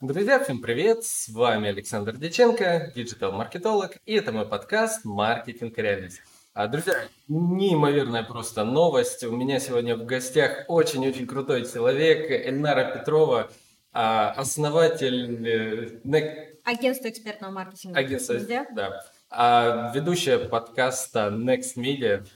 Друзья, всем привет! С вами Александр Деченко, диджитал-маркетолог, и это мой подкаст «Маркетинг реальность». А, друзья, неимоверная просто новость. У меня сегодня в гостях очень-очень крутой человек, Эльнара Петрова, а, основатель... Э, Агентства экспертного маркетинга. Агентство, да. А, ведущая подкаста Next Media,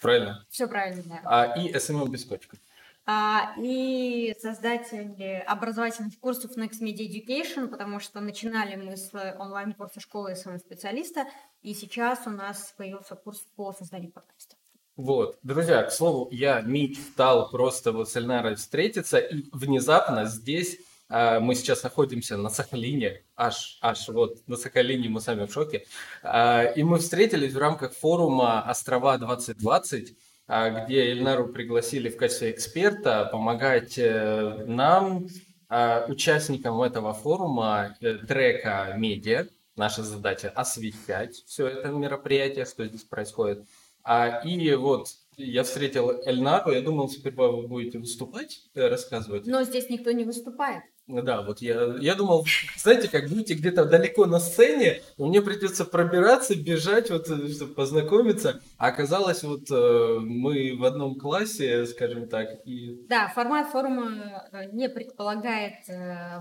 правильно? Все правильно, да. А, и SMM без котиков. А, и создатель образовательных курсов Next Media Education, потому что начинали мы с онлайн-курса школы СМ специалиста, и сейчас у нас появился курс по созданию подкаста. Вот, друзья, к слову, я мечтал просто вот с Эльнарой встретиться, и внезапно здесь а, мы сейчас находимся на Сахалине, аж, аж вот на Сахалине мы сами в шоке, а, и мы встретились в рамках форума «Острова 2020», а, где Ильнару пригласили в качестве эксперта помогать э, нам, а, участникам этого форума, э, трека медиа. Наша задача освещать все это мероприятие, что здесь происходит. А, и вот я встретил Эльнару, я думал, теперь вы будете выступать, э, рассказывать. Но здесь никто не выступает. Ну да, вот я, я думал, знаете, как будете где-то далеко на сцене, мне придется пробираться, бежать, вот, э, чтобы познакомиться. А оказалось, вот э, мы в одном классе, скажем так. И... Да, формат форума э, не предполагает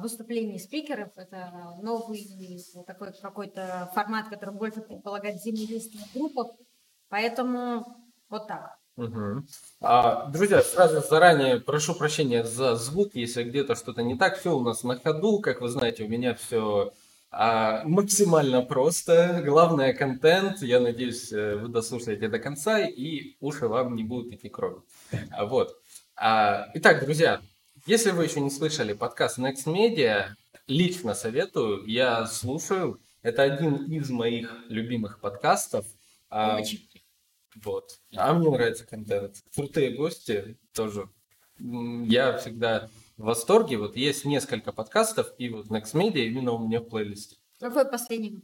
выступлений спикеров. Это новый такой какой-то формат, который больше предполагает взаимодействие в группах. Поэтому вот так. Угу. А, друзья, сразу заранее прошу прощения за звук, если где-то что-то не так. Все у нас на ходу, как вы знаете, у меня все а, максимально просто. Главное контент. Я надеюсь, э, вы дослушаете до конца и уши вам не будут идти кровью. А, вот. А, итак, друзья, если вы еще не слышали подкаст Next Media, лично советую. Я слушаю. Это один из моих любимых подкастов. Очень вот. А мне нравится контент. Крутые гости тоже. Я всегда в восторге. Вот есть несколько подкастов, и вот Next Media именно у меня в плейлисте. Какой последний?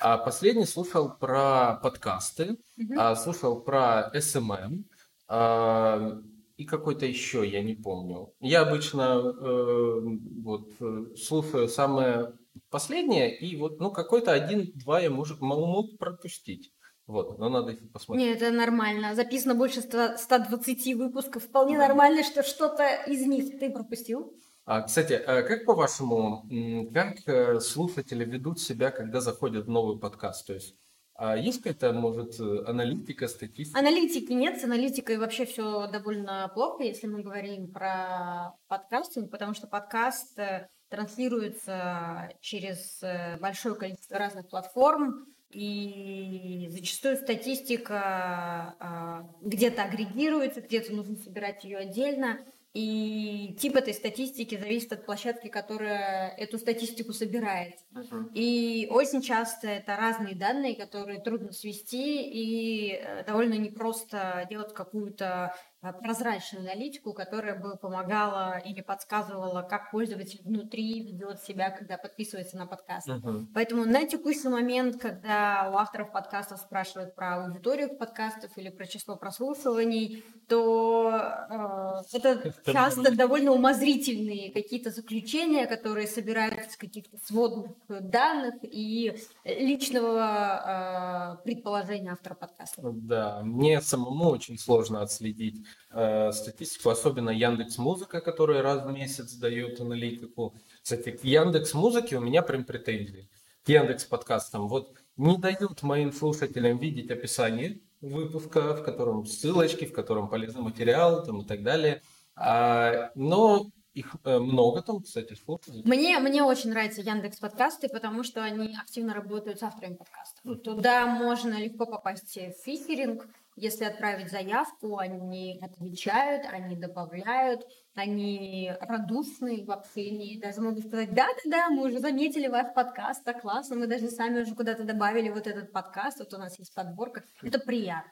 А последний слушал про подкасты, угу. а, слушал про SMM, а, и какой-то еще, я не помню. Я обычно э, вот, слушаю самое последнее, и вот ну, какой-то один-два я может, могу пропустить. Вот, но надо их посмотреть. Нет, это нормально. Записано больше 100, 120 выпусков. Вполне нормально, что что-то из них ты пропустил. А, кстати, а как по-вашему, как э, слушатели ведут себя, когда заходят в новый подкаст? То есть а есть какая-то, может, аналитика, статистика? Аналитики нет, с аналитикой вообще все довольно плохо, если мы говорим про подкастинг, потому что подкаст э, транслируется через э, большое количество разных платформ, и зачастую статистика а, где-то агрегируется, где-то нужно собирать ее отдельно. И тип этой статистики зависит от площадки, которая эту статистику собирает. Uh-huh. И очень часто это разные данные, которые трудно свести, и э, довольно непросто делать какую-то прозрачную аналитику, которая бы помогала или подсказывала, как пользователь внутри ведет себя, когда подписывается на подкаст. Uh-huh. Поэтому на текущий момент, когда у авторов подкастов спрашивают про аудиторию подкастов или про число прослушиваний, то э, это часто довольно умозрительные какие-то заключения, которые собираются из каких-то сводных данных и личного э, предположения автора подкаста. Да, мне самому очень сложно отследить э, статистику, особенно Яндекс Музыка, которая раз в месяц дает аналитику. Кстати, к Яндекс Музыке у меня прям претензии. К Яндекс подкастам. Вот не дают моим слушателям видеть описание выпуска, в котором ссылочки, в котором полезный материал там, и так далее. А, но их э, много там, кстати, слушают. Мне, мне очень нравятся Яндекс подкасты, потому что они активно работают с авторами подкастов. Туда можно легко попасть в фичеринг, если отправить заявку, они отвечают, они добавляют, они радушные в общении, даже могут сказать, да-да-да, мы уже заметили ваш подкаст, так классно, мы даже сами уже куда-то добавили вот этот подкаст, вот у нас есть подборка, это приятно.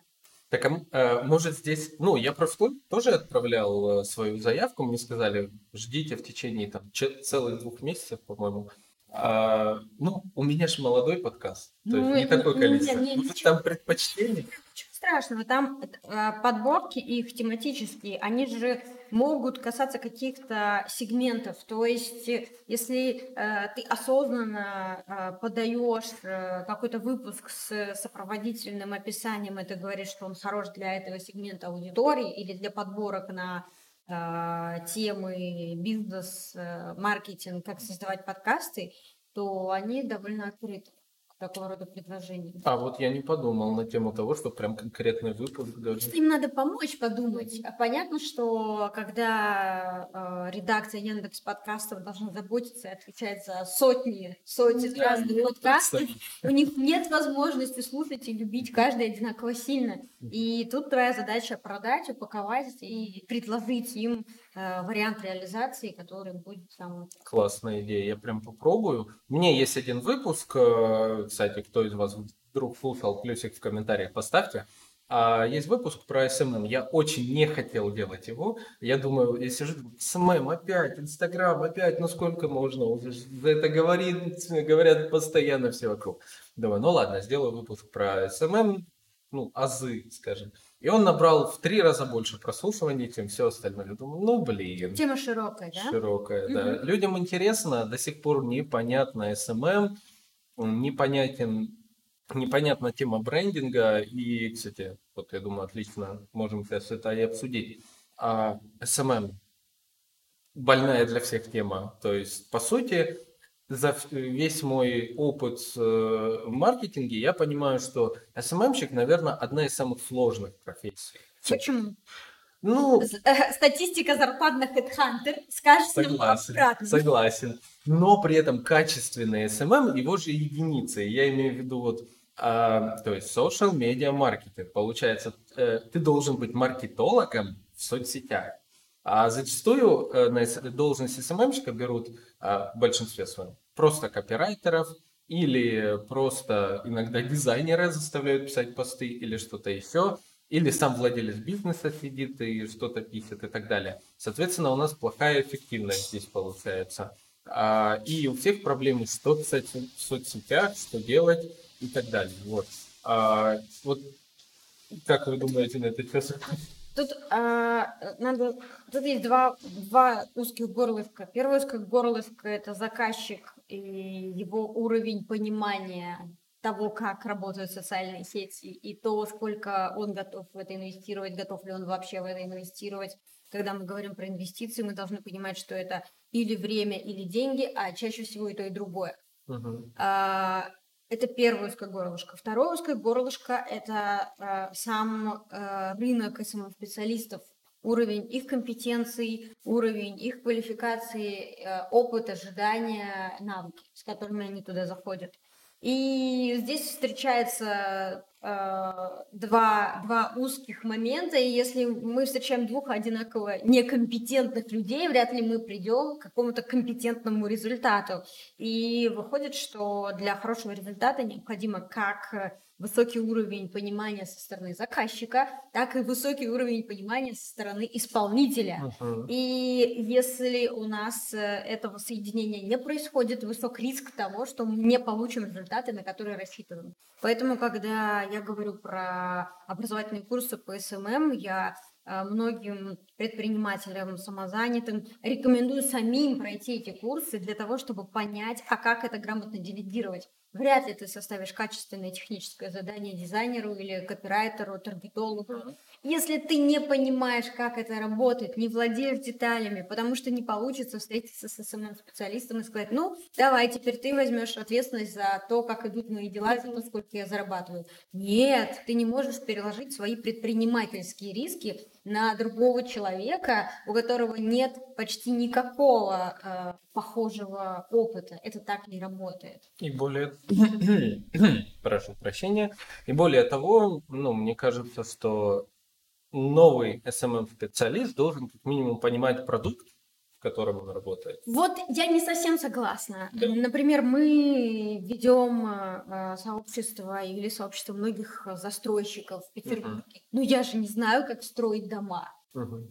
Так, а э, может здесь, ну, я просто тоже отправлял э, свою заявку, мне сказали, ждите в течение там целых двух месяцев, по-моему. А, ну, у меня же молодой подкаст, то ну, есть не такое количество. Нет, нет, Может, там предпочтение? Ничего страшного, там э, подборки их тематические, они же могут касаться каких-то сегментов. То есть, э, если э, ты осознанно э, подаешь э, какой-то выпуск с сопроводительным описанием, это говорит, что он хорош для этого сегмента аудитории или для подборок на э, темы бизнес, э, маркетинг, как создавать подкасты, то они довольно открыты такого рода предложений. А вот я не подумал на тему того, что прям конкретный выпуск даже. Что им надо помочь подумать. А понятно, что когда э, редакция Яндекс подкастов должна заботиться и отвечать за сотни, сотни да, разных подкастов, у них нет возможности слушать и любить каждый одинаково сильно. И тут твоя задача продать, упаковать и предложить им вариант реализации, который будет самым... Классная идея, я прям попробую. У меня есть один выпуск, э, кстати, кто из вас вдруг слушал, плюсик в комментариях поставьте. А, есть выпуск про SMM. Я очень не хотел делать его. Я думаю, я сижу, SMM опять, Инстаграм опять, ну сколько можно? Это говорит, говорят постоянно все вокруг. Думаю, ну ладно, сделаю выпуск про SMM, ну, азы, скажем. И он набрал в три раза больше прослушиваний, чем все остальное. Я думаю, ну блин. Тема широкая, да? Широкая, угу. да. Людям интересно, до сих пор непонятно SMM, непонятен, непонятна тема брендинга. И, кстати, вот я думаю, отлично можем сейчас это и обсудить. А SMM больная для всех тема. То есть, по сути, за весь мой опыт э, в маркетинге я понимаю, что СММщик, наверное, одна из самых сложных профессий. Почему? Ну, э, статистика зарплат на HeadHunter скажет согласен, Согласен. Но при этом качественный SMM, его же единицы. Я имею в виду вот, а, то есть social media маркетинг. Получается, э, ты должен быть маркетологом в соцсетях. А зачастую э, на должность СММщика берут а, в большинстве своем просто копирайтеров или просто иногда дизайнеры заставляют писать посты или что-то еще, или сам владелец бизнеса сидит и что-то пишет и так далее. Соответственно, у нас плохая эффективность здесь получается. А, и у всех проблемы, что писать в соцсетях, что делать и так далее. Вот. А, вот как вы думаете на это? Тут а, надо, тут есть два, два узких горлышка. Первое узкое горлышко – это заказчик и его уровень понимания того, как работают социальные сети, и то, сколько он готов в это инвестировать, готов ли он вообще в это инвестировать. Когда мы говорим про инвестиции, мы должны понимать, что это или время, или деньги, а чаще всего и то, и другое. Uh-huh. А, это первое узкое горлышко. Второе узкое горлышко – это э, сам э, рынок СММ-специалистов, уровень их компетенций, уровень их квалификации, э, опыт, ожидания, навыки, с которыми они туда заходят. И здесь встречается два, два узких момента, и если мы встречаем двух одинаково некомпетентных людей, вряд ли мы придем к какому-то компетентному результату. И выходит, что для хорошего результата необходимо как высокий уровень понимания со стороны заказчика, так и высокий уровень понимания со стороны исполнителя. Uh-huh. И если у нас э, этого соединения не происходит, высок риск того, что мы не получим результаты, на которые рассчитываем. Поэтому, когда я говорю про образовательные курсы по SMM, я э, многим предпринимателям, самозанятым рекомендую самим пройти эти курсы для того, чтобы понять, а как это грамотно делегировать. Вряд ли ты составишь качественное техническое задание дизайнеру или копирайтеру, таргетологу, если ты не понимаешь, как это работает, не владеешь деталями, потому что не получится встретиться с SMM-специалистом и сказать, ну, давай, теперь ты возьмешь ответственность за то, как идут мои дела, за то, сколько я зарабатываю. Нет, ты не можешь переложить свои предпринимательские риски на другого человека, у которого нет почти никакого э, похожего опыта. Это так не работает. И более... Прошу прощения. И более того, ну, мне кажется, что новый SMM-специалист должен как минимум понимать продукт, в котором он работает. Вот я не совсем согласна. Да. Например, мы ведем э, сообщество или сообщество многих застройщиков в Петербурге. Uh-huh. Ну я же не знаю, как строить дома. Uh-huh.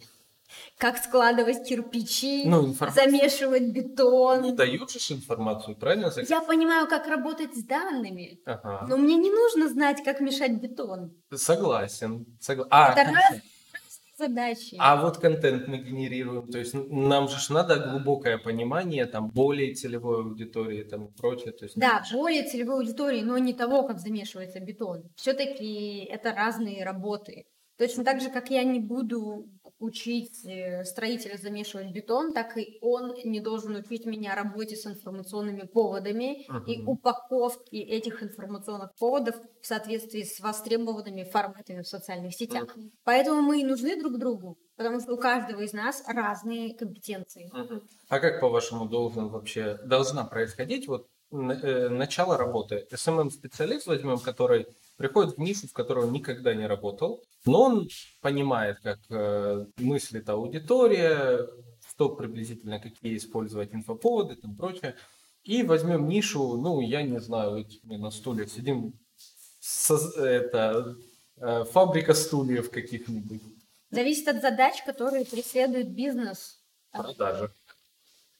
Как складывать кирпичи, Ну, замешивать бетон. не дают же информацию, правильно? Я понимаю, как работать с данными, Ага. но мне не нужно знать, как мешать бетон. Согласен. согла- А, Это разные задачи. А вот контент мы генерируем, то есть нам же надо глубокое понимание там более целевой аудитории там и прочее. То есть, Да, более целевой аудитории, но не того, как замешивается бетон. Все-таки это разные работы. Точно так же, как я не буду учить э, строителя замешивать бетон, так и он не должен учить меня работе с информационными поводами и Мгм. упаковке этих информационных поводов в соответствии с востребованными форматами в социальных сетях. Поэтому мы и нужны друг другу, потому что у каждого из нас разные компетенции. Мгм. А как, по-вашему, должен вообще, должна происходить вот э, начало работы? SMM-специалист возьмем, который приходит в нишу, в которой он никогда не работал, но он понимает, как э, мыслит аудитория, что приблизительно, какие использовать инфоповоды и прочее. И возьмем нишу, ну, я не знаю, вот мы на стуле сидим, соз- это, э, фабрика стульев каких-нибудь, Зависит от задач, которые преследует бизнес. продажи.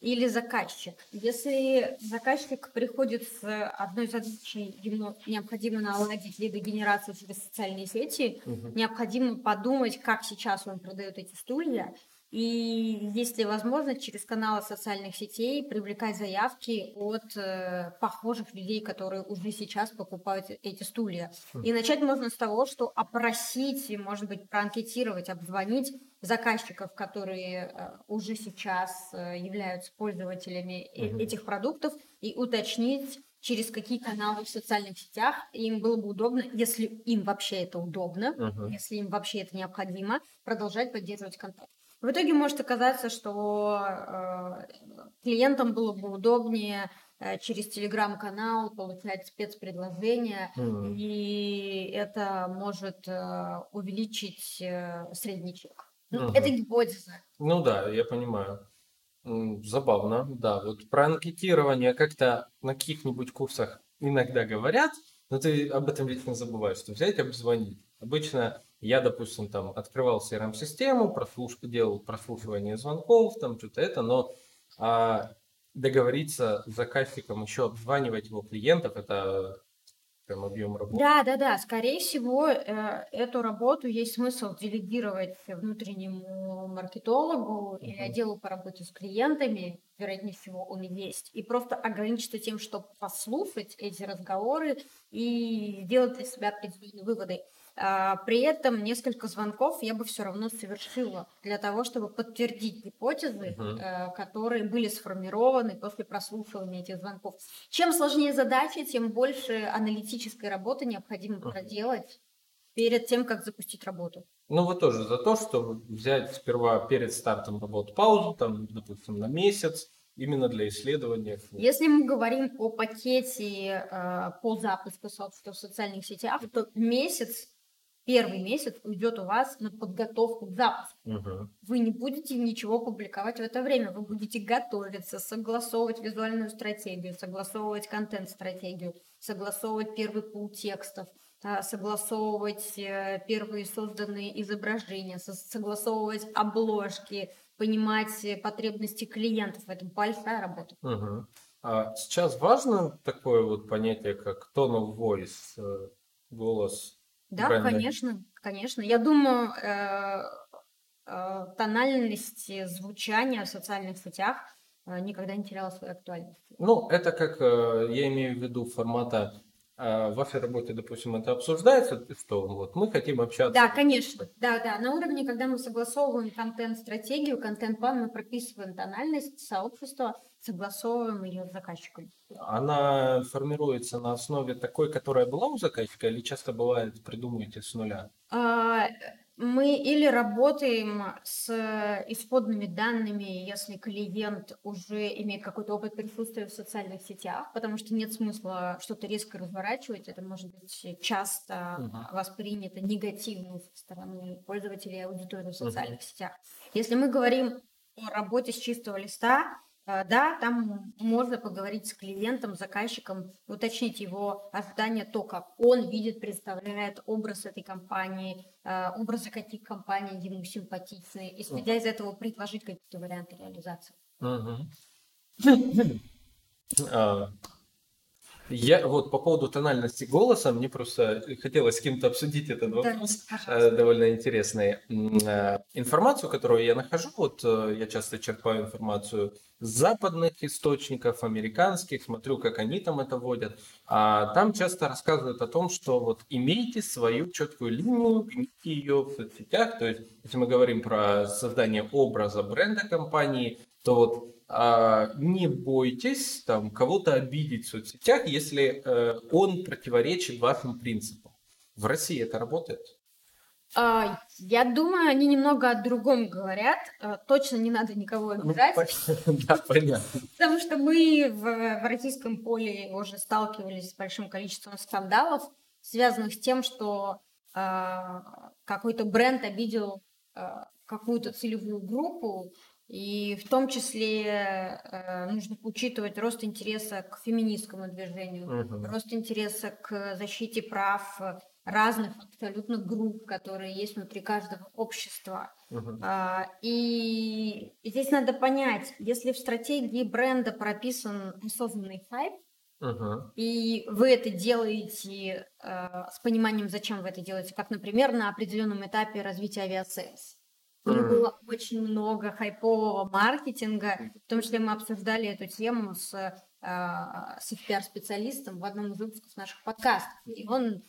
Или заказчик. Если заказчик приходит с одной задачей, ему необходимо наладить лидогенерацию через социальные сети, Мгм. необходимо подумать, как сейчас он продает эти стулья, и есть ли возможность через каналы социальных сетей привлекать заявки от э, похожих людей, которые уже сейчас покупают эти стулья. И начать можно с того, что опросить, может быть, проанкетировать, обзвонить заказчиков, которые э, уже сейчас э, являются пользователями Мгм. этих продуктов, и уточнить, через какие каналы в социальных сетях им было бы удобно, если им вообще это удобно, Мгм. если им вообще это необходимо, продолжать поддерживать контакт. В итоге может оказаться, что э, клиентам было бы удобнее э, через телеграм-канал получать спецпредложения, Мгм. и это может э, увеличить средний чек. Ну, Мгм. Это гипотеза. Ну да, я понимаю. Забавно, да. Вот про анкетирование как-то на каких-нибудь курсах иногда говорят, но ты об этом не забываешь, что взять обзвонить. Обычно я, допустим, там открывал CRM-систему, прослуш... делал прослушивание звонков, там что-то это, но а, договориться с заказчиком еще обзванивать его клиентов, это прям объем работы. Да, да, да. Скорее всего, э, эту работу есть смысл делегировать внутреннему маркетологу или Мгм. отделу по работе с клиентами, вероятнее всего, он есть, и просто ограничиться тем, чтобы послушать эти разговоры и сделать для себя определенные выводы. А, При этом несколько звонков я бы все равно совершила для того, чтобы подтвердить гипотезы, э, которые были сформированы после прослушивания этих звонков. Чем сложнее задача, тем больше аналитической работы необходимо Мгм. проделать перед тем, как запустить работу. Ну, вы тоже за то, чтобы взять сперва перед стартом работы паузу, там, допустим, на месяц, именно для исследования. Если мы говорим о пакете э, по запуску сообщества в социальных сетях, то месяц, первый месяц уйдет у вас на подготовку к запуску. Мгм. Вы не будете ничего публиковать в это время. Вы будете готовиться, согласовывать визуальную стратегию, согласовывать контент-стратегию, согласовывать первый пул текстов, а, согласовывать э, первые созданные изображения, со- согласовывать обложки, понимать э, потребности клиентов. Это большая работа. Мгм. А сейчас важно такое вот понятие, как tone of voice, э, голос. Да, Правильно. конечно, конечно. Я думаю, э, э, тональность звучания в социальных сетях э, никогда не теряла своей актуальности. Ну, это как, э, я имею в виду формата, в вашей работе, допустим, это обсуждается, что вот мы хотим общаться. Да, конечно. Да, да. На уровне, когда мы согласовываем контент-стратегию, контент-план, мы прописываем тональность сообщества, согласовываем ее с заказчиком. Она формируется на основе такой, которая была у заказчика, или часто бывает придумываете с нуля? Мы или работаем с исходными данными, если клиент уже имеет какой-то опыт присутствия в социальных сетях, потому что нет смысла что-то резко разворачивать, это может быть часто Мгм. воспринято негативно со стороны пользователей и аудитории в социальных сетях. Если мы говорим о работе с чистого листа, э, да, там можно поговорить с клиентом, заказчиком, уточнить его ожидания, то, как он видит, представляет образ этой компании, э, образы каких компаний ему симпатичны, исходя из этого предложить какие-то варианты реализации. Я вот по поводу тональности голоса, мне просто хотелось с кем-то обсудить этот вопрос, да, довольно интересный. Информацию, которую я нахожу, вот я часто черпаю информацию с западных источников, американских, смотрю, как они там это вводят. А там часто рассказывают о том, что вот имейте свою четкую линию, гните ее в соцсетях. То есть, если мы говорим про создание образа бренда компании, то вот не бойтесь там кого-то обидеть в соцсетях, если э, он противоречит вашим принципам. В России это работает? А, я думаю, они немного о другом говорят. А, точно не надо никого ну, обижать. Да, понятно. Потому что мы в, в российском поле уже сталкивались с большим количеством скандалов, связанных с тем, что а, какой-то бренд обидел какую-то целевую группу, и в том числе э, нужно учитывать рост интереса к феминистскому движению, uh-huh. рост интереса к защите прав разных абсолютно групп, которые есть внутри каждого общества. Uh-huh. А, и здесь надо понять, если в стратегии бренда прописан осознанный хайп, Uh-huh. И вы это делаете э, с пониманием, зачем вы это делаете, как, например, на определенном этапе развития Aviasales. Них было очень много хайпового маркетинга, в том числе мы обсуждали эту тему с, э, с пиар-специалистом в одном из выпусков наших подкастов. И он, э,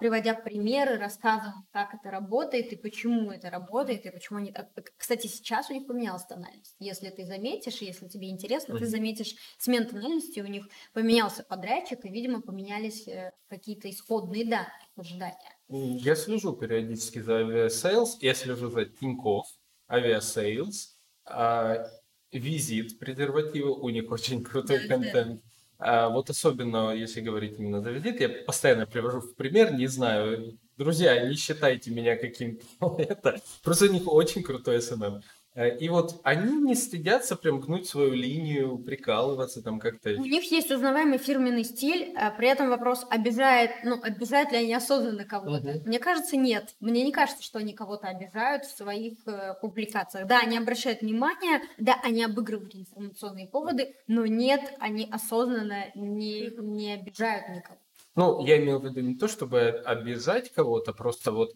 приводя примеры, рассказывал, как это работает и почему это работает, и почему они... Кстати, сейчас у них поменялась тональность. Если ты заметишь, если тебе интересно, ты заметишь смен тональности, у них поменялся подрядчик, и, видимо, поменялись э, какие-то исходные данные ожидания. Я слежу периодически за Aviasales, я слежу за Тинькофф, Aviasales, а, Vizit презервативы, у них очень крутой да, контент. Да. А, вот особенно, если говорить именно за Vizit, я постоянно привожу в пример, не знаю, друзья, не считайте меня каким-то это, просто у них очень крутой SMM. Э, и вот они не стыдятся прям гнуть свою линию, прикалываться там как-то. У них есть узнаваемый фирменный стиль, а при этом вопрос, обижает, ну, обижают ли они осознанно кого-то. Угу. Мне кажется, нет. Мне не кажется, что они кого-то обижают в своих э, публикациях. Да, они обращают внимание, да, они обыгрывают информационные поводы, но нет, они осознанно не, не обижают никого. Ну, я имел в виду не то, чтобы обижать кого-то, просто вот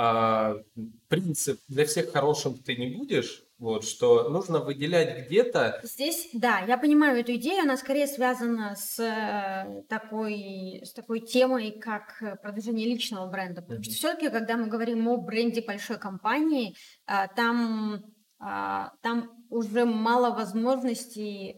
а, принцип для всех хорошим ты не будешь, вот, что нужно выделять где-то. Здесь, да, я понимаю эту идею, она скорее связана с э, такой, с такой темой, как продвижение личного бренда. Потому mm-hmm. что все-таки, когда мы говорим о бренде большой компании, а, там, а, там уже мало возможностей,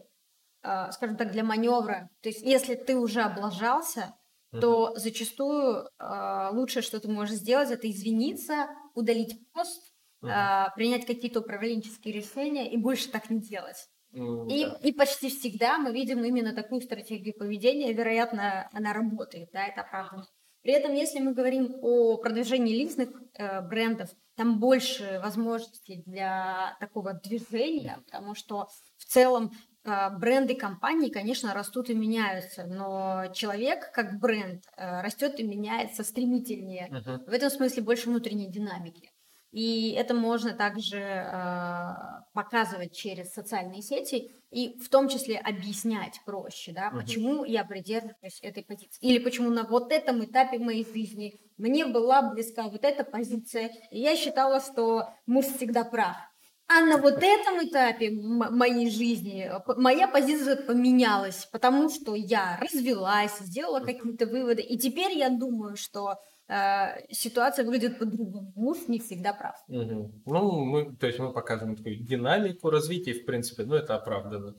скажем так, для маневра. То есть, если ты уже облажался, то зачастую э, лучшее, что ты можешь сделать, это извиниться, удалить пост, э, принять какие-то управленческие решения и больше так не делать. Mm, и, да. и почти всегда мы видим именно такую стратегию поведения, вероятно, она работает, да, это правда. При этом, если мы говорим о продвижении личных э, брендов, там больше возможностей для такого движения, потому что в целом бренды компании, конечно, растут и меняются, но человек как бренд э, растет и меняется стремительнее. Uh-huh. В этом смысле больше внутренней динамики. И это можно также э, показывать через социальные сети и в том числе объяснять проще, да, uh-huh. почему я придерживаюсь этой позиции. Или почему на вот этом этапе моей жизни мне была близка вот эта позиция, и я считала, что муж всегда прав. А на вот этом этапе моей жизни моя позиция поменялась, потому что я развелась, сделала какие-то выводы, и теперь я думаю, что э, ситуация выглядит по-другому. Муж не всегда прав. Угу. Ну, мы, то есть мы показываем такую динамику развития, в принципе, ну это оправдано.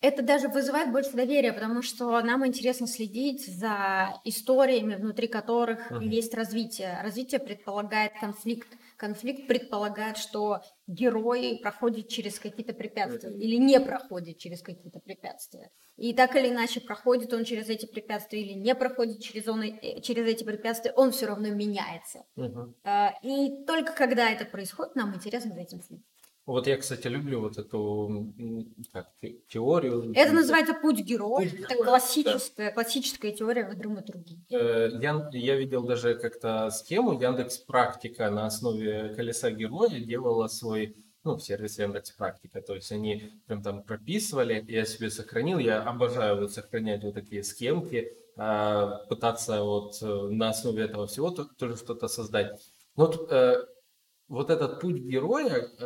Это даже вызывает больше доверия, потому что нам интересно следить за историями, внутри которых uh есть развитие. Развитие предполагает конфликт конфликт предполагает, что герой проходит через какие-то препятствия или не проходит через какие-то препятствия. И так или иначе, проходит он через эти препятствия или не проходит через, он, э, через эти препятствия, он все равно меняется. Угу. И только когда это происходит, нам интересно за этим следить. Вот я, кстати, люблю вот эту как, теорию. Это называется путь героя. Путь это классическая, да. классическая теория в драматургии. Э, я, я видел даже как-то схему Яндекс Практика на основе колеса героя делала свой ну, в сервисе Яндекс Практика. То есть они прям там прописывали, я себе сохранил. Я обожаю вот сохранять вот такие схемки, а, пытаться вот э, на основе этого всего тоже что-то создать. Но вот э, вот этот путь героя, э,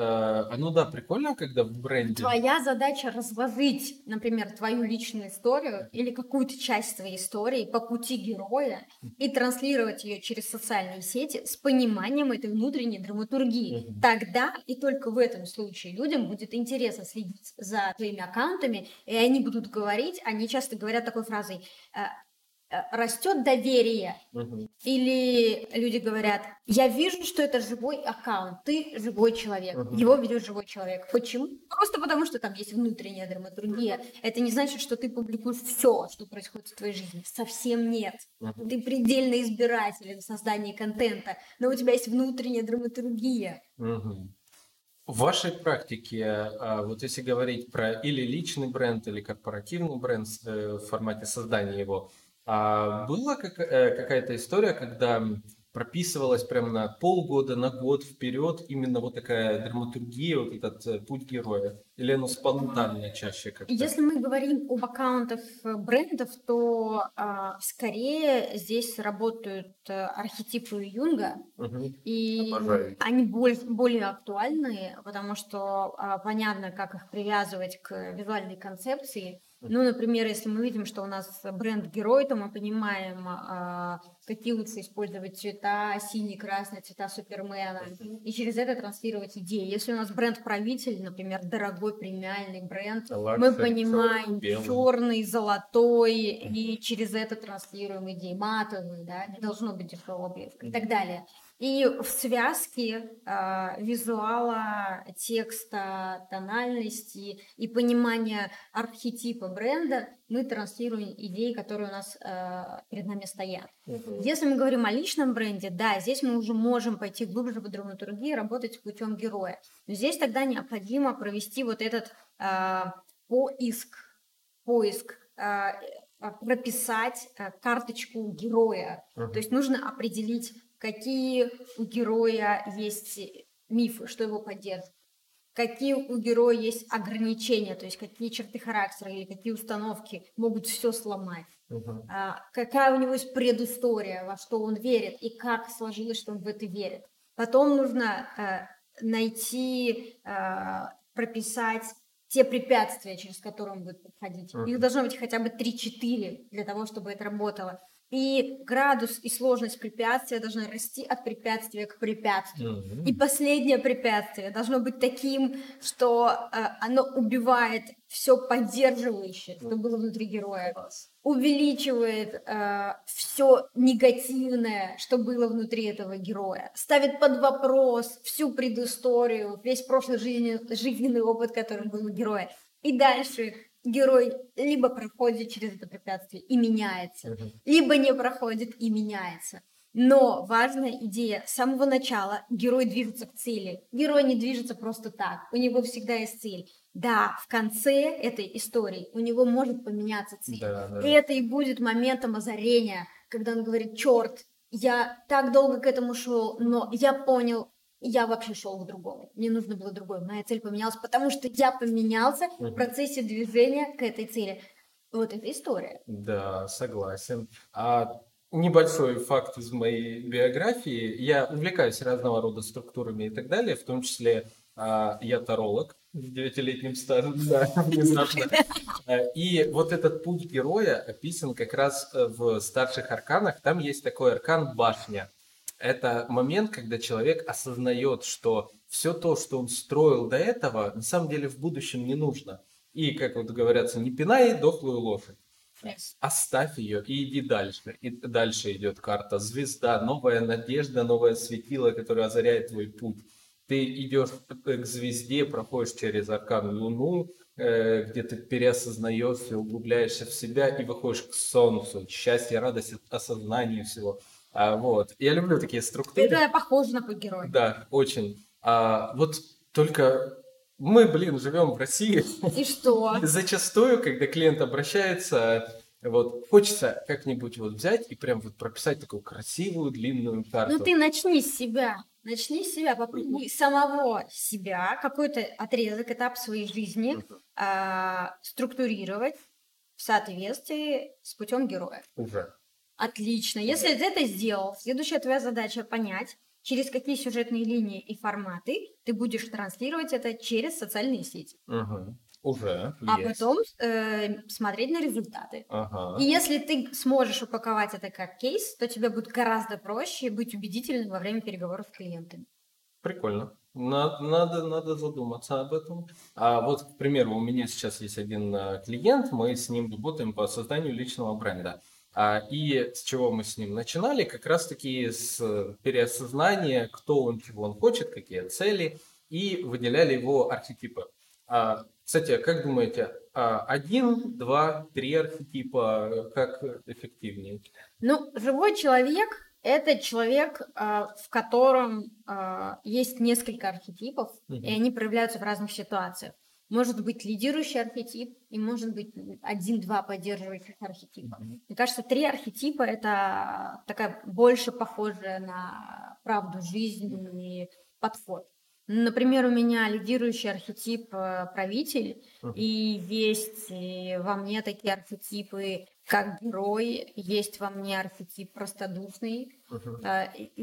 оно, да, прикольно, когда в бренде... Твоя задача разложить, например, твою личную историю или какую-то часть твоей истории по пути героя и транслировать ее через социальные сети с пониманием этой внутренней драматургии. Угу. Тогда и только в этом случае людям будет интересно следить за твоими аккаунтами, и они будут говорить, они часто говорят такой фразой Э, растет доверие. Угу. Или люди говорят, я вижу, что это живой аккаунт, ты живой человек, угу. его ведет живой человек. Почему? Просто потому, что там есть внутренняя драматургия. Это не значит, что ты публикуешь все, что происходит в твоей жизни. Совсем нет. Угу. Ты предельно избирателен в создании контента, но у тебя есть внутренняя драматургия. Угу. В вашей практике, а, вот если говорить про или личный бренд, или корпоративный бренд э, в формате создания его, а была как, э, какая-то история, когда прописывалась прямо на полгода, на год вперед именно вот такая драматургия, вот этот э, путь героя? Или оно спонтанно чаще как-то? Если мы говорим об аккаунтах э, брендов, то а, скорее здесь работают архетипы Юнга, угу. и Обожаю. они более, более актуальны, потому что а, понятно, как их привязывать к визуальной концепции, ну, например, если мы видим, что у нас бренд герой, то мы понимаем, а, какие лучше использовать цвета, синий, красный, цвета Супермена, и через это транслировать идеи. Если у нас бренд правитель, например, дорогой премиальный бренд, luxury, мы понимаем черный, золотой, и через это транслируем идеи матовые, да, не должно быть блеска и так далее. И в связке э, визуала, текста, тональности и понимания архетипа бренда мы транслируем идеи, которые у нас э, перед нами стоят. Uh-huh. Если мы говорим о личном бренде, да, здесь мы уже можем пойти глубже в драматургии, работать путем героя. Но здесь тогда необходимо провести вот этот э, поиск, поиск э, прописать карточку героя. Uh-huh. То есть нужно определить какие у героя есть мифы, что его поддерживает, какие у героя есть ограничения, то есть какие черты характера или какие установки могут все сломать, uh-huh. а, какая у него есть предыстория, во что он верит и как сложилось, что он в это верит. Потом нужно а, найти, а, прописать те препятствия, через которые он будет проходить. Uh-huh. Их должно быть хотя бы 3-4 для того, чтобы это работало. И градус и сложность препятствия должны расти от препятствия к препятствию. Mm-hmm. И последнее препятствие должно быть таким, что э, оно убивает все поддерживающее, что было внутри героя, увеличивает э, все негативное, что было внутри этого героя, ставит под вопрос всю предысторию, весь прошлый жизненный, жизненный опыт, который был у героя. И дальше герой либо проходит через это препятствие и меняется, uh-huh. либо не проходит и меняется. Но важная идея с самого начала герой движется к цели. Герой не движется просто так. У него всегда есть цель. Да, в конце этой истории у него может поменяться цель. Да, да. И это и будет моментом озарения, когда он говорит, черт, я так долго к этому шел, но я понял, я вообще шел к другому. Мне нужно было другое. Моя цель поменялась, потому что я поменялся в процессе движения к этой цели. Вот эта история. Да, согласен. А небольшой факт из моей биографии. Я увлекаюсь разного рода структурами и так далее, в том числе а, я таролог с девятилетним стажем, да, внезапно. И вот этот путь героя описан как раз э, в старших арканах. Там есть такой аркан башня это момент, когда человек осознает, что все то, что он строил до этого, на самом деле в будущем не нужно. И, как вот говорятся, не пинай дохлую лошадь. Yes. Оставь ее и иди дальше. И дальше идет карта звезда, новая надежда, новое светило, которое озаряет твой путь. Ты идешь к звезде, проходишь через аркан Луну, э, где ты переосознаешься, углубляешься в себя и выходишь к солнцу. Счастье, радость, осознание всего. А, вот. Я люблю такие структуры. Это похоже на героя. Да, очень. А, вот только мы, блин, живем в России. И что? Зачастую, когда клиент обращается, вот хочется как-нибудь вот взять и прям вот прописать такую красивую длинную карту. Ну ты начни с себя. Начни с себя, попробуй самого себя, какой-то отрезок, этап своей жизни а, структурировать в соответствии с путем героя. Уже. Отлично. Если ты это сделал, следующая твоя задача понять, через какие сюжетные линии и форматы ты будешь транслировать это через социальные сети. Угу. Уже. А есть. потом э, смотреть на результаты. Ага. И если ты сможешь упаковать это как кейс, то тебе будет гораздо проще быть убедительным во время переговоров с клиентами. Прикольно. Надо, надо, надо задуматься об этом. А вот, к примеру, у меня сейчас есть один э, клиент, мы с ним работаем по созданию личного бренда. А, и с чего мы с ним начинали? Как раз-таки с переосознания, кто он, чего он хочет, какие цели, и выделяли его архетипы. А, кстати, как думаете, а, один, два, три архетипа, как эффективнее? Ну, живой человек – это человек, в котором есть несколько архетипов, Мгм. и они проявляются в разных ситуациях. Может быть лидирующий архетип, и может быть один-два поддерживающих архетипа. Мне кажется, три архетипа – это такая больше похожая на правду жизни подход. Например, у меня лидирующий архетип э, правитель, Мгм. и есть э, во мне такие архетипы, как герой, есть во мне архетип простодушный, и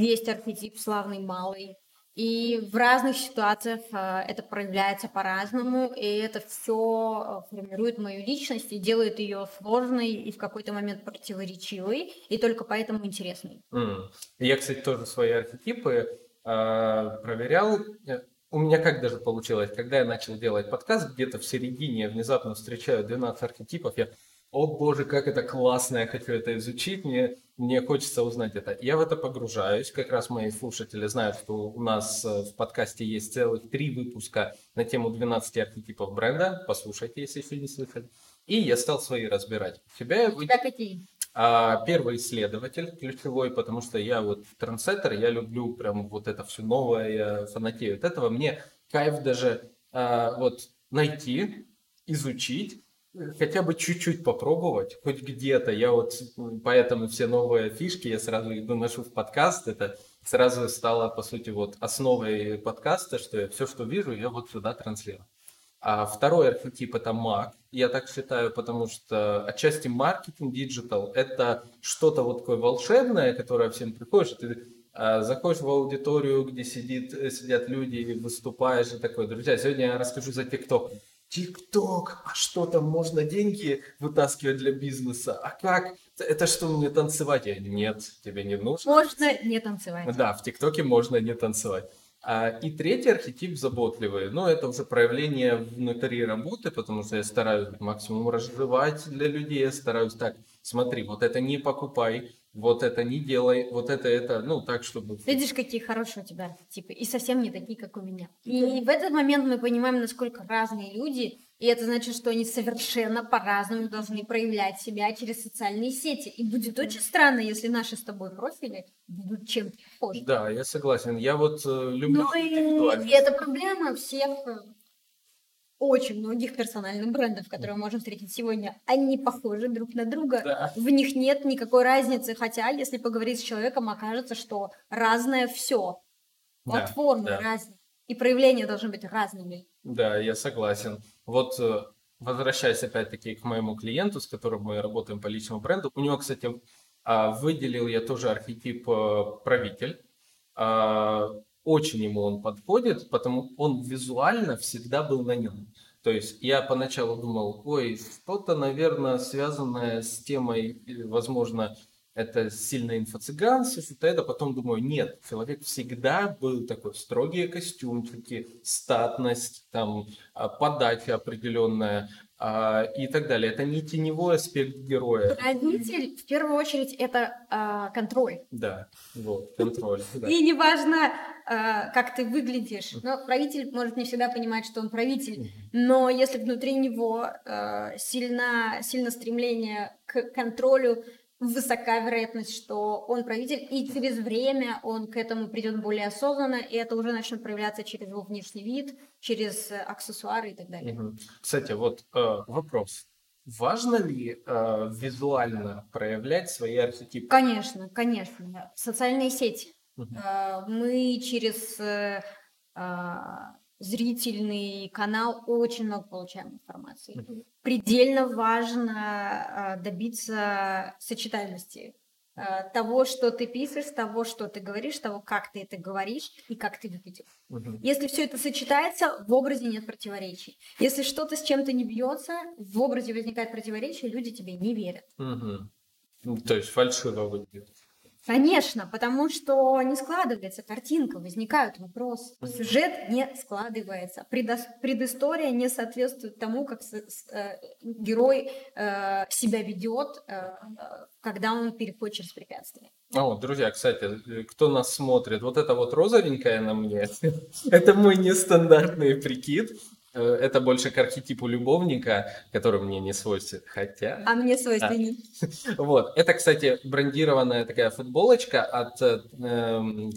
есть архетип славный малый. И в разных ситуациях э, это проявляется по-разному, и это все формирует мою личность и делает ее сложной и в какой-то момент противоречивой, и только поэтому интересной. М. Я, кстати, тоже свои архетипы а, проверял. Э, У меня как даже получилось, когда я начал делать подкаст, где-то в середине я внезапно встречаю 12 архетипов, я, о боже, как это классно, я хочу это изучить, мне, мне хочется узнать это. Я в это погружаюсь, как раз мои слушатели знают, что у нас э, в подкасте есть целых три выпуска на тему 12 архетипов бренда, послушайте, если еще не слышали. И я стал свои разбирать. У тебя У тебя какие? а первый исследователь ключевой, потому что я вот трендсеттер, я люблю прям вот это все новое, я фанатею от этого. Мне кайф даже а, вот найти, изучить, хотя бы чуть-чуть попробовать, хоть где-то. Я вот м, поэтому все новые фишки я сразу их доношу в подкаст. Это сразу стало, по сути, вот основой подкаста, что я все, что вижу, я вот сюда транслирую. А второй архетип это маг, я так считаю, потому что отчасти маркетинг, digital это что-то вот такое волшебное, которое всем приходишь, и ты а, заходишь в аудиторию, где сидит, сидят люди, выступаешь, и такой, друзья, сегодня я расскажу за TikTok. ТикТок, а что там, можно деньги вытаскивать для бизнеса? А как? Это что, мне танцевать? Я, нет, тебе не нужно. Можно не танцевать. Да, в ТикТоке можно не танцевать. А, и третий архетип заботливый. Ну, это уже проявление внутри работы, потому что я стараюсь максимум разжевать для людей. Я стараюсь так, смотри, вот это не покупай, вот это не делай, вот это, это, ну, так, чтобы... Видишь, какие хорошие у тебя архетипы, и совсем не такие, как у меня. И в этот момент мы понимаем, насколько разные люди, и это значит, что они совершенно по-разному должны проявлять себя через социальные сети. И будет очень странно, если наши с тобой профили будут чем-то похожи. Да, я согласен. Я вот э, люблю Ну и это проблема всех э, очень многих персональных брендов, которые мы можем встретить сегодня. Они похожи друг на друга. Да. В них нет никакой разницы, хотя, если поговорить с человеком, окажется, что разное все. Да, Платформы да. разные. И проявления должны быть разными. Да, я согласен. Вот э, возвращаясь опять-таки к моему клиенту, с которым мы работаем по личному бренду, у него, кстати, а, выделил я тоже архетип э, правитель. Очень ему он подходит, потому он визуально всегда был на нем. То есть я поначалу думал, ой, что-то, наверное, связанное с темой, возможно, это сильно инфо-цыганство, что-то это. Потом думаю, нет, человек всегда был такой, строгие костюмчики, статность, там, а, подача определенная а, и так далее. Это не теневой аспект героя. Правитель, в первую очередь, это а, контроль. Да, вот, контроль. да. И неважно, а, как ты выглядишь. Но правитель может не всегда понимать, что он правитель. Но если внутри него а, сильно, сильно стремление к контролю, высока вероятность, что он правитель, и через время он к этому придет более осознанно, и это уже начнет проявляться через его внешний вид, через аксессуары и так далее. Кстати, вот э, вопрос. Важно ли э, визуально проявлять свои архетипы? Конечно, конечно. Социальные сети. Угу. Э, мы через э, а, зрительный канал очень много получаем информации. Mm-hmm. Предельно важно а, добиться сочетательности а, того, что ты пишешь, того, что ты говоришь, того, как ты это говоришь и как ты выглядишь. Угу. Если все это сочетается, в образе нет противоречий. Если что-то с чем-то не бьется, в образе возникает противоречие, люди тебе не верят. Угу. То есть фальшиво выглядит. Конечно, потому что не складывается картинка, возникают вопросы. Сюжет не складывается. Предыстория не соответствует тому, как э, герой э, себя ведет, э, когда он переходит через препятствия. О, друзья, кстати, кто нас смотрит, вот это вот розовенькое на мне, это мой нестандартный прикид. Э, это больше к архетипу любовника, который мне не свойствен, хотя... А мне свойственен. А. Вот. Это, кстати, брендированная такая футболочка от э,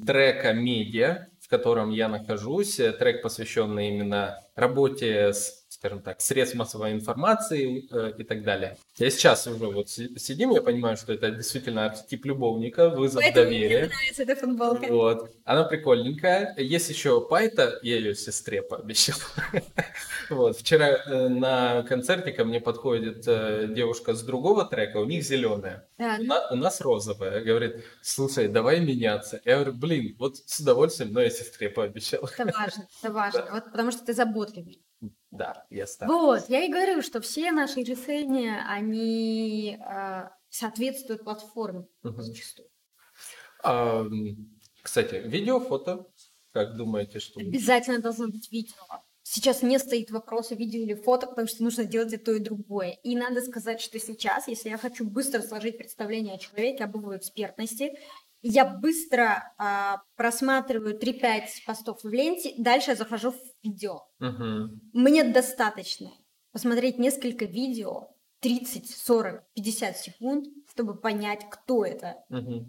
трека «Медиа», в котором я нахожусь. Трек, посвященный именно работе с скажем так, средств массовой информации э, и так далее. Я сейчас уже вот сидим, я понимаю, что это действительно архетип любовника, вызов Поэтому доверия. Мне нравится эта футболка. Вот. Она прикольненькая. Есть еще Пайта, я ее сестре пообещал. вот. Вчера э, на концерте ко мне подходит э, девушка с другого трека, у них зеленая. У, на, у нас розовая. Говорит, слушай, давай меняться. Я говорю, блин, вот с удовольствием, но я сестре пообещал. Это важно, это важно. Вот потому что ты заботливый. Да, я стараюсь. Вот, я и говорю, что все наши решения, они э, соответствуют платформе угу. зачастую. А, кстати, видео, фото, как думаете, что... Обязательно должно быть видео. Сейчас не стоит вопроса видео или фото, потому что нужно делать и то, и другое. И надо сказать, что сейчас, если я хочу быстро сложить представление о человеке, об его экспертности, я быстро а, просматриваю 3-5 постов в ленте, дальше я захожу в видео. Угу. Мне достаточно посмотреть несколько видео, 30, 40, 50 секунд, чтобы понять, кто это. Угу.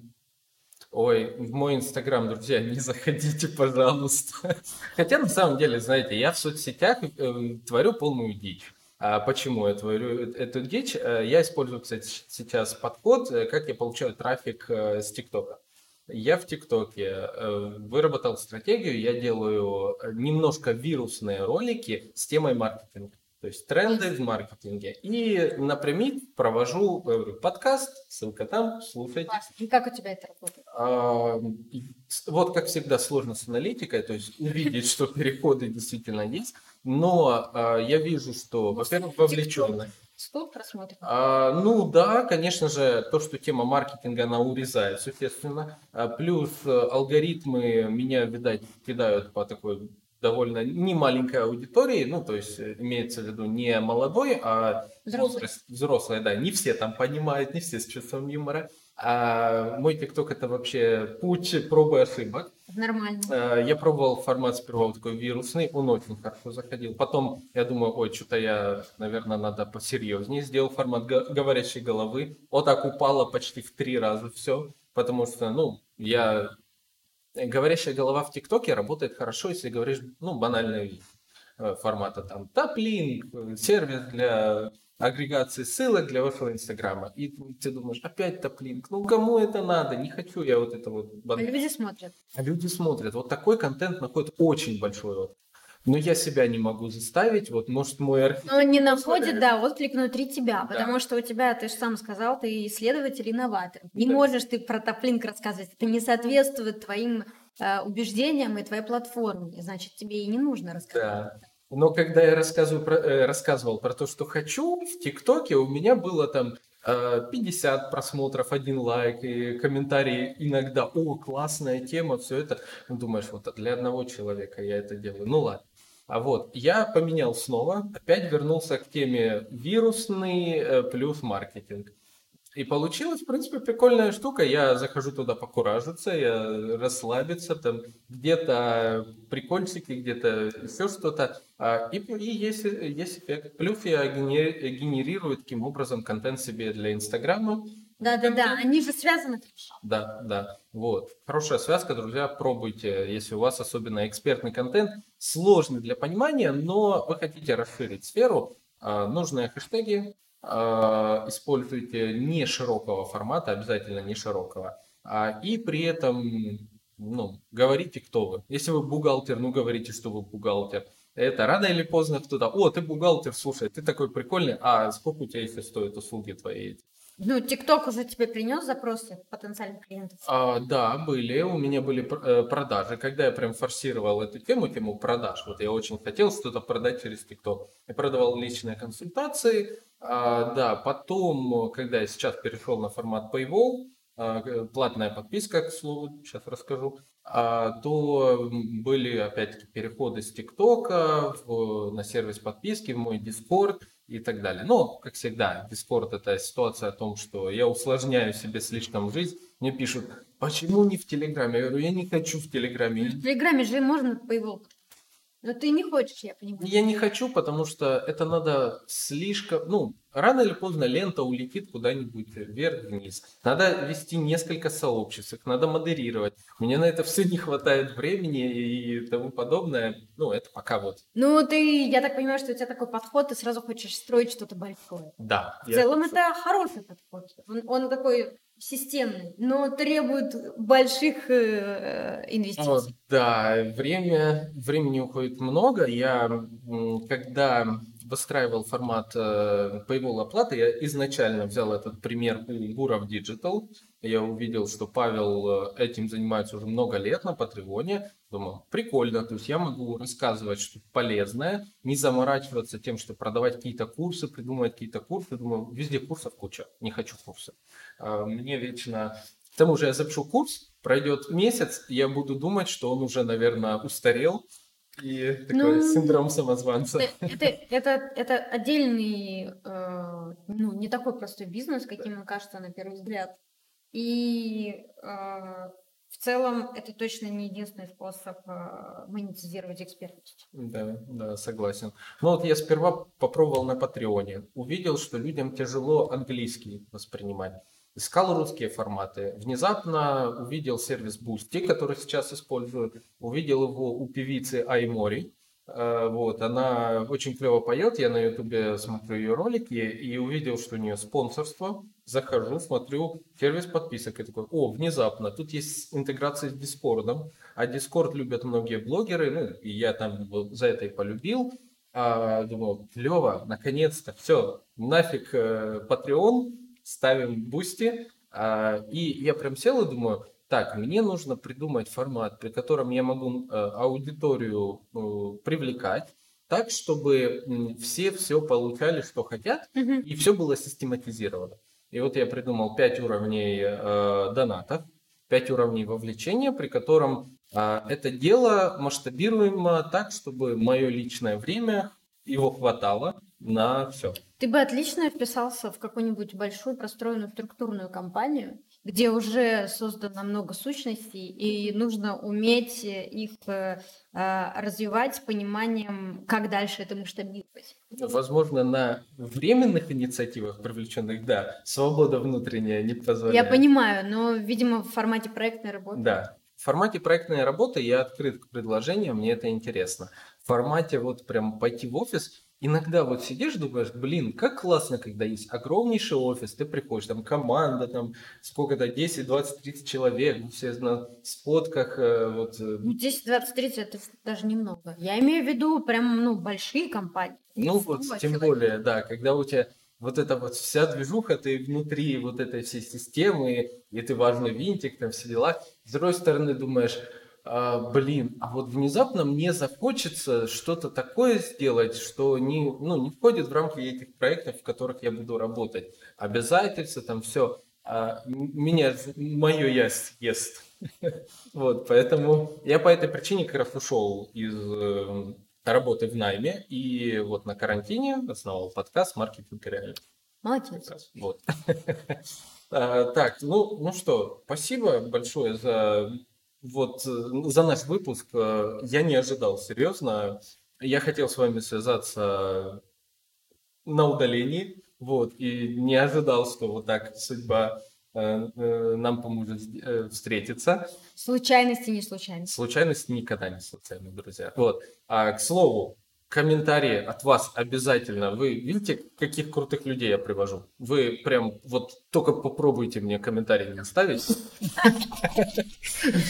Ой, в мой инстаграм, друзья, не заходите, пожалуйста. Хотя, на самом деле, знаете, я в соцсетях э, творю полную дичь. А почему я творю эту дичь? Э, я использую, кстати, сейчас подход, э, как я получаю трафик э, с ТикТока. Я в ТикТоке э, выработал стратегию, я делаю э, немножко вирусные ролики с темой маркетинга. То есть тренды в маркетинге. И напрямик провожу говорю, подкаст, ссылка там, слушайте. И как у тебя это работает? А, вот как всегда сложно с аналитикой, то есть увидеть, что переходы действительно есть. Но а, я вижу, что, во-первых, вовлеченность. 100 просмотров? А, ну да, конечно же, то, что тема маркетинга, она урезает, естественно. А, плюс э, алгоритмы меня, видать, кидают по такой довольно не маленькой аудитории, ну, то есть э, имеется в виду не молодой, а взрослый, взрослый да, не все там понимают, не все с чувством юмора. А мой ТикТок это вообще путь пробы ошибок. Нормально. А, я пробовал формат сперва вот такой вирусный, он очень хорошо заходил. Потом я думаю, ой, что-то я, наверное, надо посерьезнее. Сделал формат говорящей головы. Вот так упало почти в три раза все. Потому что, ну, я... Говорящая голова в ТикТоке работает хорошо, если говоришь, ну, банальные э, формата там таплинг, э, сервис для агрегации ссылок для вашего инстаграма. И ты думаешь, опять топлинк, ну кому это надо? Не хочу я вот это вот. А люди смотрят. А люди смотрят. Вот такой контент находит очень большой вот. Но я себя не могу заставить, вот, может, мой архив... Но не находит, да, отклик внутри тебя, да. потому что у тебя, ты же сам сказал, ты исследователь, инноватор. Не да. можешь ты про топлинк рассказывать, это не соответствует твоим э, убеждениям и твоей платформе, значит, тебе и не нужно рассказывать. Да. Но когда я рассказываю про, э, рассказывал про то, что хочу, в ТикТоке у меня было там э, 50 просмотров, один лайк и комментарии иногда, о, классная тема, все это. Ну, думаешь, вот для одного человека я это делаю. Ну ладно. А вот, я поменял снова, опять вернулся к теме вирусный э, плюс маркетинг. И получилась, в принципе, прикольная штука. Я захожу туда покуражиться, я расслабиться, там где-то прикольчики, где-то еще что-то. А, и, и есть, есть эффект. Плюс я генерирую таким образом контент себе для Инстаграма. Да, да, да, они же связаны. Да, да. Вот. Хорошая связка, друзья, пробуйте, если у вас особенно экспертный контент, сложный для понимания, но вы хотите расширить сферу, а, нужные хэштеги используйте не широкого формата, обязательно не широкого, а, и при этом ну, говорите, кто вы. Если вы бухгалтер, ну говорите, что вы бухгалтер. Это рано или поздно кто-то, о, ты бухгалтер, слушай, ты такой прикольный, а сколько у тебя еще стоят услуги твои? Ну, ТикТок уже тебе принес запросы потенциальных клиентов? А, да, были. У меня были э, продажи. Когда я прям форсировал эту тему, тему продаж, вот я очень хотел что-то продать через ТикТок. Я продавал личные консультации. А, да, потом, когда я сейчас перешел на формат Paywall, а, платная подписка, к слову, сейчас расскажу, а, то были опять-таки переходы с ТикТока на сервис подписки, в мой Дискорд и так далее. Но, как всегда, Discord это ситуация о том, что я усложняю себе слишком жизнь. Мне пишут, почему не в Телеграме? Я говорю, я не хочу в Телеграме. В Телеграме же можно по но ты не хочешь, я понимаю. Я не хочу, потому что это надо слишком... Ну, рано или поздно лента улетит куда-нибудь вверх-вниз. Надо вести несколько сообществ, их надо модерировать. Мне на это все не хватает времени и тому подобное. Ну, это пока вот. Ну, ты, я так понимаю, что у тебя такой подход, ты сразу хочешь строить что-то большое. Да. В целом хочу. это хороший подход. Он, он такой системный, но требует больших э, инвестиций. О, да, время, времени уходит много. Я, когда выстраивал формат э, Paywall оплаты, я изначально взял этот пример у Гуров Digital. Я увидел, что Павел э, этим занимается уже много лет на Патреоне. Думал, прикольно, то есть я могу рассказывать что-то полезное, не заморачиваться тем, что продавать какие-то курсы, придумывать какие-то курсы. Думаю, везде курсов куча, не хочу курсы. А, мне вечно... К тому же я запишу курс, пройдет месяц, я буду думать, что он уже, наверное, устарел, и такой ну, синдром самозванца. Это, это, это отдельный, э, ну, не такой простой бизнес, каким он кажется на первый взгляд. И э, в целом это точно не единственный способ э, монетизировать экспертность. Да, да, согласен. Ну вот я сперва попробовал на Патреоне, увидел, что людям тяжело английский воспринимать искал русские форматы. Внезапно увидел сервис Boosty, который сейчас использую. Увидел его у певицы Аймори. Э, вот, она очень клево поет, я на ютубе смотрю ее ролики и увидел, что у нее спонсорство. Захожу, смотрю сервис подписок и такой, о, внезапно, тут есть интеграция с Дискордом, а Дискорд любят многие блогеры, ну, и я там за это и полюбил. А, думаю, клево, наконец-то, все, нафиг э, Patreon, ставим Boosty, а, и я прям сел и думаю, так, мне нужно придумать формат, при котором я могу э, аудиторию э, привлекать, так, чтобы все все получали, что хотят, mm-hmm. и все было систематизировано. И вот я придумал 5 уровней э, донатов, 5 уровней вовлечения, при котором э, это дело масштабируемо так, чтобы мое личное время его хватало на все. Ты бы отлично вписался в какую-нибудь большую простроенную структурную компанию, где уже создано много сущностей, и нужно уметь их э, а, развивать с пониманием, как дальше это масштабировать. Возможно, на временных инициативах привлеченных, да, свобода внутренняя не позволяет. Я понимаю, но, видимо, в формате проектной работы. Да, в формате проектной работы я открыт к предложениям, мне это интересно. В формате вот прям пойти в офис, иногда вот сидишь, думаешь, блин, как классно, когда есть огромнейший офис, ты приходишь, там команда, там сколько-то, 10, 20, 30 человек, все на спотках. Э, вот. Э. Ну, 10, 20, 30 это даже немного. Я имею в виду прям, ну, большие компании. Ну, вот, тем человек. более, да, когда у тебя вот эта вот вся движуха, ты внутри вот этой всей системы, и ты важный винтик, там все дела. С другой стороны думаешь, блин, а вот внезапно мне захочется что-то такое сделать, что не, ну, не входит в рамки этих проектов, в которых я буду работать. Обязательства, там все. А меня, мое я съест. Вот, поэтому я по этой причине как раз ушел из э, работы в найме и вот на карантине основал подкаст «Маркетинг реально». Молодец. Вот. А, так, ну, ну что, спасибо большое за вот э, за наш выпуск. Э, я не ожидал, серьезно. Я хотел с вами связаться на удалении, вот, и не ожидал, что вот так судьба э, нам поможет встретиться. Случайности не случайны. Случайности никогда не случайны, друзья. Вот. А, к слову, комментарии от вас обязательно. Вы видите, каких крутых людей я привожу? Вы прям вот только попробуйте мне комментарий не оставить.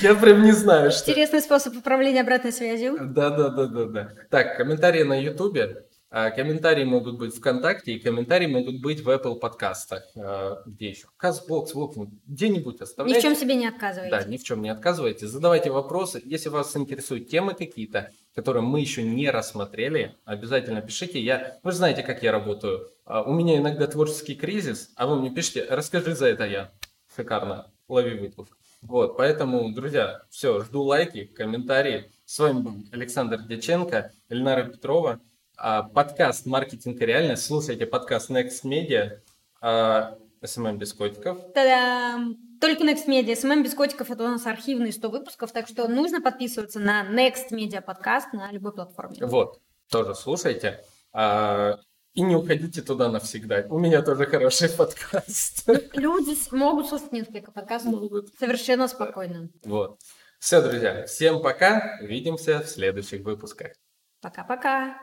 Я прям не знаю, что... Интересный способ управления обратной связью. Да, да, да, да, да. Так, комментарии на Ютубе. А, комментарии могут быть ВКонтакте, и комментарии могут быть в Apple подкастах. А, где еще? Казбокс, Вокс, где-нибудь оставляйте. Ни в чем себе не отказывайте. Да, ни в чем не отказывайте. Задавайте вопросы. Если вас интересуют темы какие-то, которые мы еще не рассмотрели, обязательно пишите. Я, вы же знаете, как я работаю. А, у меня иногда творческий кризис, а вы мне пишите, расскажи за это я. Шикарно. Лови выпуск. Вот, поэтому, друзья, все, жду лайки, комментарии. С вами был Александр Дяченко, Эльнара Петрова. А, подкаст «Маркетинг и реальность». Слушайте подкаст Next Media. А, SMM без котиков. Та-дам! Только Next Media. SMM без котиков это у нас архивные 100 выпусков, так что нужно подписываться на Next Media подкаст на любой платформе. Вот, тоже слушайте. А, и не уходите туда навсегда. У меня тоже хороший подкаст. Люди могут слушать несколько подкастов могут. совершенно спокойно. Вот. Все, друзья, всем пока. Увидимся в следующих выпусках. Пока-пока.